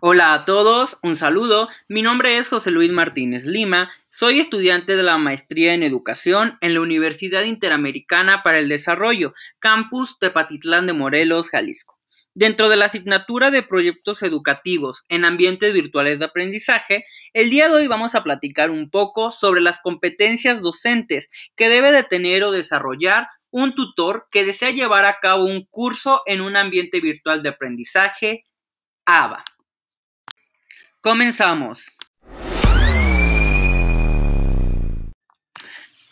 Hola a todos, un saludo. Mi nombre es José Luis Martínez Lima. Soy estudiante de la maestría en educación en la Universidad Interamericana para el Desarrollo, campus Tepatitlán de Morelos, Jalisco. Dentro de la asignatura de proyectos educativos en ambientes virtuales de aprendizaje, el día de hoy vamos a platicar un poco sobre las competencias docentes que debe de tener o desarrollar un tutor que desea llevar a cabo un curso en un ambiente virtual de aprendizaje, ABA. Comenzamos.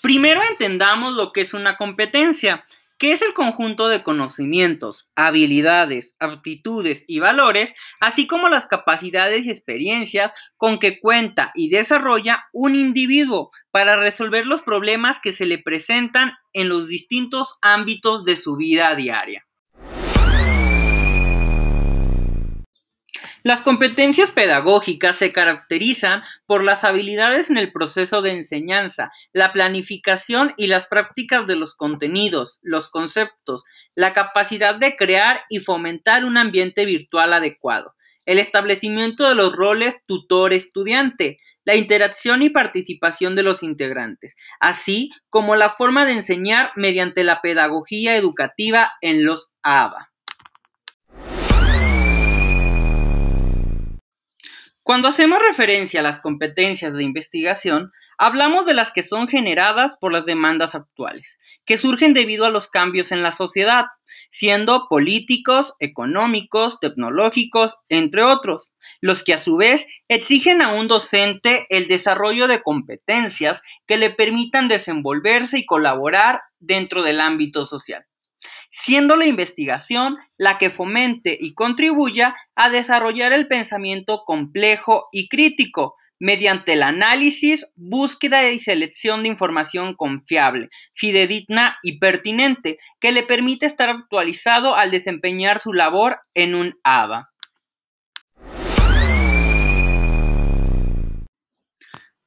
Primero entendamos lo que es una competencia, que es el conjunto de conocimientos, habilidades, aptitudes y valores, así como las capacidades y experiencias con que cuenta y desarrolla un individuo para resolver los problemas que se le presentan en los distintos ámbitos de su vida diaria. Las competencias pedagógicas se caracterizan por las habilidades en el proceso de enseñanza, la planificación y las prácticas de los contenidos, los conceptos, la capacidad de crear y fomentar un ambiente virtual adecuado, el establecimiento de los roles tutor-estudiante, la interacción y participación de los integrantes, así como la forma de enseñar mediante la pedagogía educativa en los ABA. Cuando hacemos referencia a las competencias de investigación, hablamos de las que son generadas por las demandas actuales, que surgen debido a los cambios en la sociedad, siendo políticos, económicos, tecnológicos, entre otros, los que a su vez exigen a un docente el desarrollo de competencias que le permitan desenvolverse y colaborar dentro del ámbito social siendo la investigación la que fomente y contribuya a desarrollar el pensamiento complejo y crítico mediante el análisis, búsqueda y selección de información confiable, fidedigna y pertinente que le permite estar actualizado al desempeñar su labor en un ABA.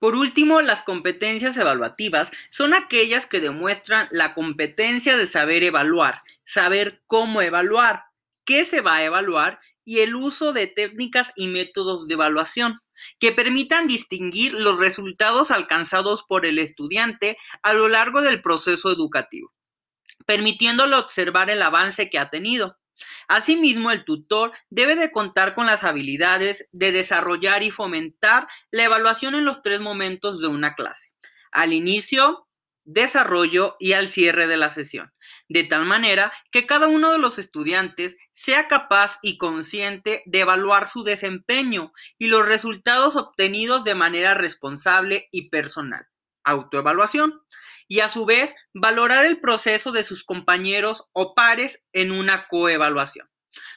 Por último, las competencias evaluativas son aquellas que demuestran la competencia de saber evaluar, saber cómo evaluar, qué se va a evaluar y el uso de técnicas y métodos de evaluación que permitan distinguir los resultados alcanzados por el estudiante a lo largo del proceso educativo, permitiéndole observar el avance que ha tenido. Asimismo, el tutor debe de contar con las habilidades de desarrollar y fomentar la evaluación en los tres momentos de una clase. Al inicio, desarrollo y al cierre de la sesión, de tal manera que cada uno de los estudiantes sea capaz y consciente de evaluar su desempeño y los resultados obtenidos de manera responsable y personal. Autoevaluación y a su vez valorar el proceso de sus compañeros o pares en una coevaluación.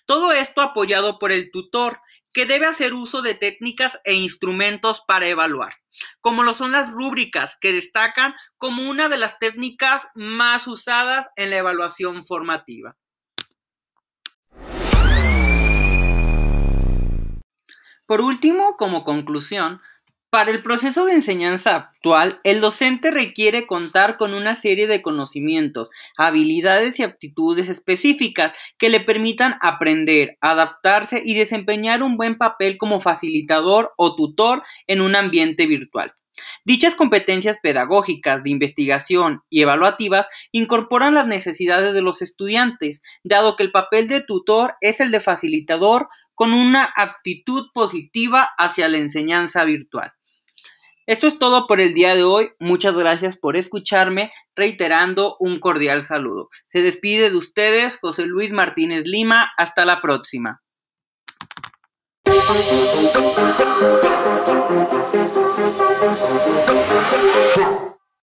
Todo esto apoyado por el tutor, que debe hacer uso de técnicas e instrumentos para evaluar, como lo son las rúbricas, que destacan como una de las técnicas más usadas en la evaluación formativa. Por último, como conclusión, para el proceso de enseñanza actual, el docente requiere contar con una serie de conocimientos, habilidades y aptitudes específicas que le permitan aprender, adaptarse y desempeñar un buen papel como facilitador o tutor en un ambiente virtual. Dichas competencias pedagógicas de investigación y evaluativas incorporan las necesidades de los estudiantes, dado que el papel de tutor es el de facilitador con una actitud positiva hacia la enseñanza virtual. Esto es todo por el día de hoy. Muchas gracias por escucharme, reiterando un cordial saludo. Se despide de ustedes José Luis Martínez Lima. Hasta la próxima.